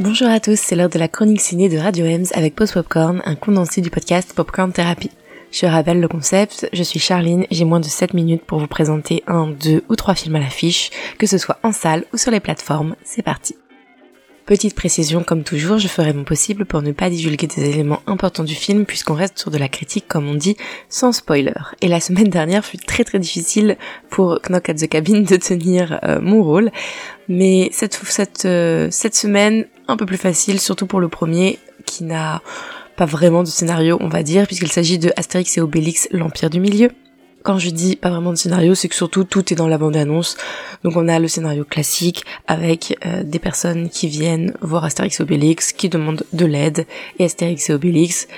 Bonjour à tous, c'est l'heure de la chronique ciné de Radio Ems avec Post Popcorn, un condensé du podcast Popcorn Therapy. Je rappelle le concept, je suis Charline, j'ai moins de 7 minutes pour vous présenter un, deux ou trois films à l'affiche, que ce soit en salle ou sur les plateformes, c'est parti. Petite précision, comme toujours, je ferai mon possible pour ne pas divulguer des éléments importants du film puisqu'on reste sur de la critique comme on dit, sans spoiler. Et la semaine dernière fut très très difficile pour Knock at the Cabin de tenir euh, mon rôle. Mais cette, euh, cette semaine, un peu plus facile, surtout pour le premier, qui n'a pas vraiment de scénario, on va dire, puisqu'il s'agit de Astérix et Obélix, l'Empire du Milieu. Quand je dis pas vraiment de scénario, c'est que surtout tout est dans la bande-annonce. Donc on a le scénario classique avec euh, des personnes qui viennent voir Astérix et Obélix, qui demandent de l'aide, et Astérix et Obélix,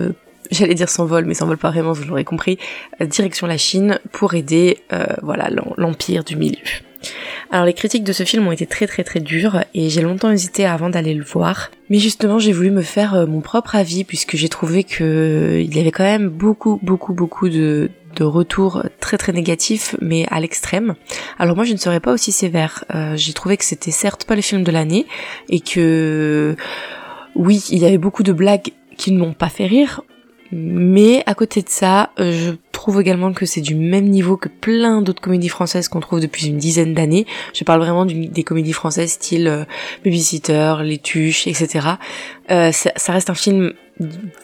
euh, j'allais dire s'envolent, mais s'envolent pas vraiment, vous l'aurez compris, euh, direction la Chine pour aider voilà l'Empire du Milieu. Alors les critiques de ce film ont été très très très dures et j'ai longtemps hésité avant d'aller le voir. Mais justement j'ai voulu me faire euh, mon propre avis puisque j'ai trouvé que il y avait quand même beaucoup beaucoup beaucoup de, retours très très négatifs mais à l'extrême. Alors moi je ne serais pas aussi sévère. Euh, j'ai trouvé que c'était certes pas le film de l'année et que oui il y avait beaucoup de blagues qui ne m'ont pas fait rire mais à côté de ça, euh, je trouve également que c'est du même niveau que plein d'autres comédies françaises qu'on trouve depuis une dizaine d'années. Je parle vraiment des comédies françaises style euh, Babysitter, Les Tuches, etc. Euh, ça, reste un film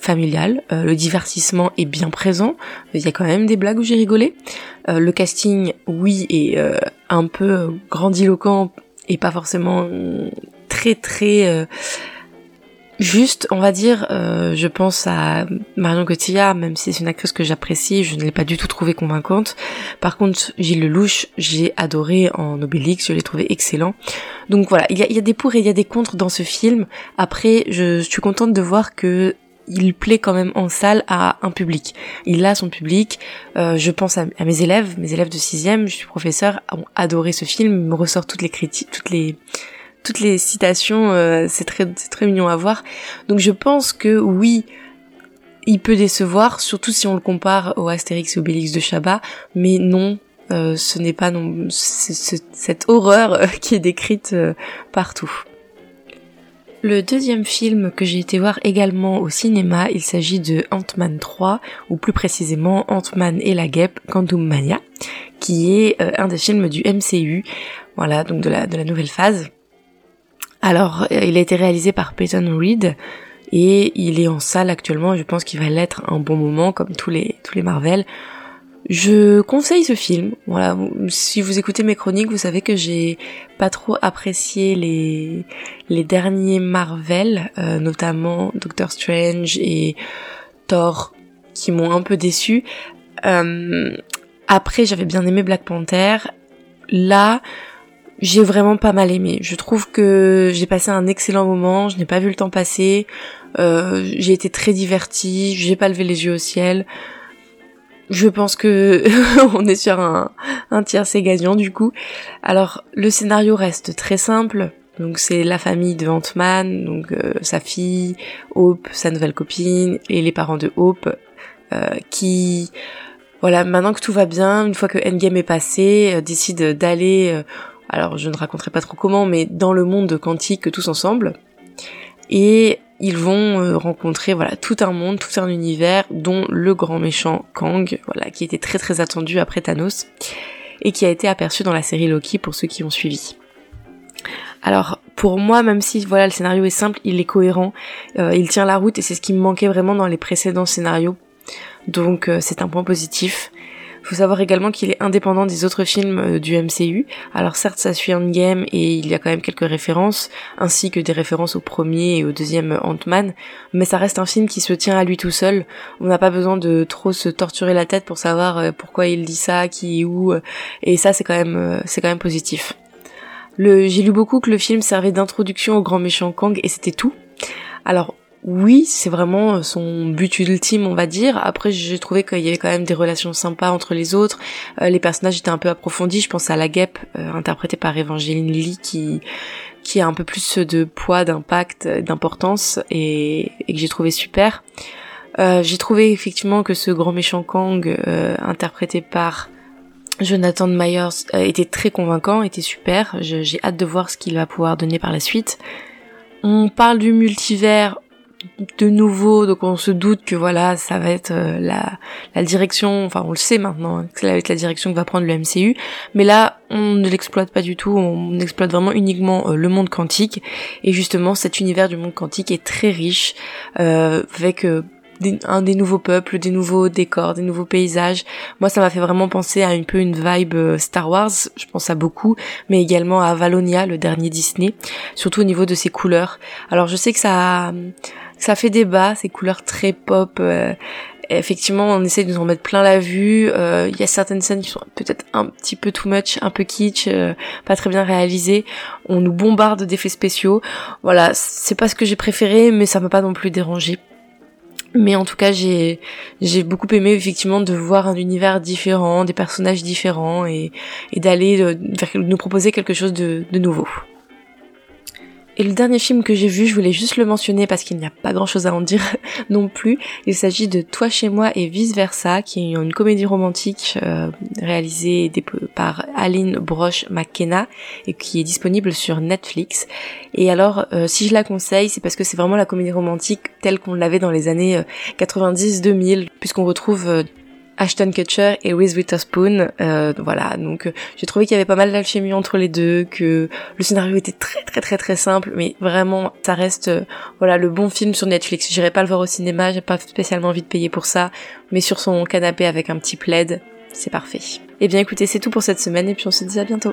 familial, euh, le divertissement est bien présent, il y a quand même des blagues où j'ai rigolé. le casting, oui, est un peu grandiloquent et pas forcément très très Juste, on va dire, euh, je pense à Marion Cotillard, même si c'est une actrice que j'apprécie, je ne l'ai pas du tout trouvée convaincante. Par contre, Gilles Lelouch, j'ai adoré en Obélix, je l'ai trouvé excellent. Donc voilà, il y a, des pour et il y a des contre dans ce film. Après, je, suis contente de voir que il plaît quand même en salle à un public. Il a son public. Euh, je pense à, mes élèves, mes élèves de sixième, je suis professeur, ont adoré ce film. Il me ressort toutes les critiques, toutes les toutes les citations, euh, c'est très, très mignon à voir. Donc je pense que oui, il peut décevoir, surtout si on le compare au Astérix et Obélix de Chabat, mais non, euh, ce n'est pas non, cette horreur euh, qui est décrite partout. Le deuxième film que j'ai été voir également au cinéma, il s'agit de Ant-Man 3, ou plus précisément Ant-Man et la guêpe, Quantum Mania, qui est un des films du MCU, voilà, donc de la, de la nouvelle phase. Alors, euh, il a été réalisé par Peyton Reed et il est en salle actuellement. Je pense qu'il va l'être un bon moment, comme tous les tous les Marvel. Je conseille ce film. Voilà, si vous écoutez mes chroniques, vous savez que j'ai pas trop apprécié les les derniers Marvel, euh, notamment Doctor Strange et Thor, qui m'ont un peu déçu. Euh, après, j'avais bien aimé Black Panther. Là, j'ai vraiment pas mal aimé. Je trouve que j'ai passé un excellent moment, je n'ai pas vu le temps passer, euh, j'ai été très divertie, j'ai pas levé les yeux au ciel. Je pense que on est sur un, un tiercé gagnant du coup. Alors le scénario reste très simple. Donc c'est la famille de Ant-Man, donc euh, sa fille, Hope, sa nouvelle copine et les parents de Hope euh, qui voilà, maintenant que tout va bien, une fois que Endgame est passé, euh, décide d'aller alors je ne raconterai pas trop comment, mais dans le monde quantique tous ensemble. Et ils vont euh, rencontrer voilà tout un monde, tout un univers, dont le grand méchant Kang, voilà, qui était très très attendu après Thanos, et qui a été aperçu dans la série Loki pour ceux qui ont suivi. Alors pour moi, même si voilà le scénario est simple, il est cohérent, euh, il tient la route et c'est ce qui me manquait vraiment dans les précédents scénarios. Donc euh, c'est un point positif. Faut savoir également qu'il est indépendant des autres films euh, du MCU. Alors certes, ça suit Endgame et il y a quand même quelques références, ainsi que des références au premier et au deuxième Ant-Man, mais ça reste un film qui se tient à lui tout seul. On n'a pas besoin de trop se torturer la tête pour savoir euh, pourquoi il dit ça, qui est où, euh, et ça c'est quand même c'est quand même positif. Le, j'ai lu beaucoup que le film servait d'introduction au grand méchant Kang et c'était tout. Alors oui, c'est vraiment euh, son but ultime, on va dire. Après, j'ai trouvé qu'il y avait quand même des relations sympas entre les autres. Euh, les personnages étaient un peu approfondis. Je pense à la guêpe, euh, interprétée par Evangeline Lilly, qui qui a un peu plus de poids, d'impact, d'importance, et, que j'ai trouvé super. j'ai trouvé effectivement que ce grand méchant Kang, interprété par Jonathan Myers, était très convaincant, était super. J'ai hâte de voir ce qu'il va pouvoir donner par la suite. On parle du multivers de nouveau, donc on se doute que voilà, ça va être euh, la, la direction, enfin on le sait maintenant, hein, que ça va être la direction que va prendre le MCU, mais là on ne l'exploite pas du tout, on exploite vraiment uniquement euh, le monde quantique, et justement cet univers du monde quantique est très riche, euh, avec des, un des nouveaux peuples, des nouveaux décors, des nouveaux paysages. Moi, ça m'a fait vraiment penser à un peu une vibe Star Wars. Je pense à beaucoup, mais également à Valonia, le dernier Disney, surtout au niveau de ses couleurs. Alors, je sais que ça, ça fait débat, ces couleurs très pop. Euh, effectivement, on essaie de nous en mettre plein la vue. Euh, il y a certaines scènes qui sont peut-être un petit peu too much, un peu kitsch, euh, pas très bien réalisées. On nous bombarde d'effets spéciaux. Voilà, c'est pas ce que j'ai préféré, mais ça m'a pas non plus dérangé. Mais en tout cas, j'ai j'ai beaucoup aimé effectivement de voir un univers différent, des personnages différents et, et d'aller nous proposer quelque chose de, de nouveau. Et le dernier film que j'ai vu, je voulais juste le mentionner parce qu'il n'y a pas grand chose à en dire non plus. Il s'agit de Toi chez moi et vice versa, qui est une comédie romantique euh, réalisée par Aline Broche McKenna et qui est disponible sur Netflix. Et alors, euh, si je la conseille, c'est parce que c'est vraiment la comédie romantique telle qu'on l'avait dans les années 90-2000, euh, puisqu'on retrouve Ashton Kutcher et Reese Witherspoon. Euh, voilà, donc euh, j'ai trouvé qu'il y avait pas mal d'alchimie entre les deux, que le scénario était très très très très simple, mais vraiment ça reste euh, voilà le bon film sur Netflix. J'irai pas le voir au cinéma, j'ai pas spécialement envie de payer pour ça, mais sur son canapé avec un petit plaid, c'est parfait. Eh bien écoutez, c'est tout pour cette semaine et puis on se dit à bientôt.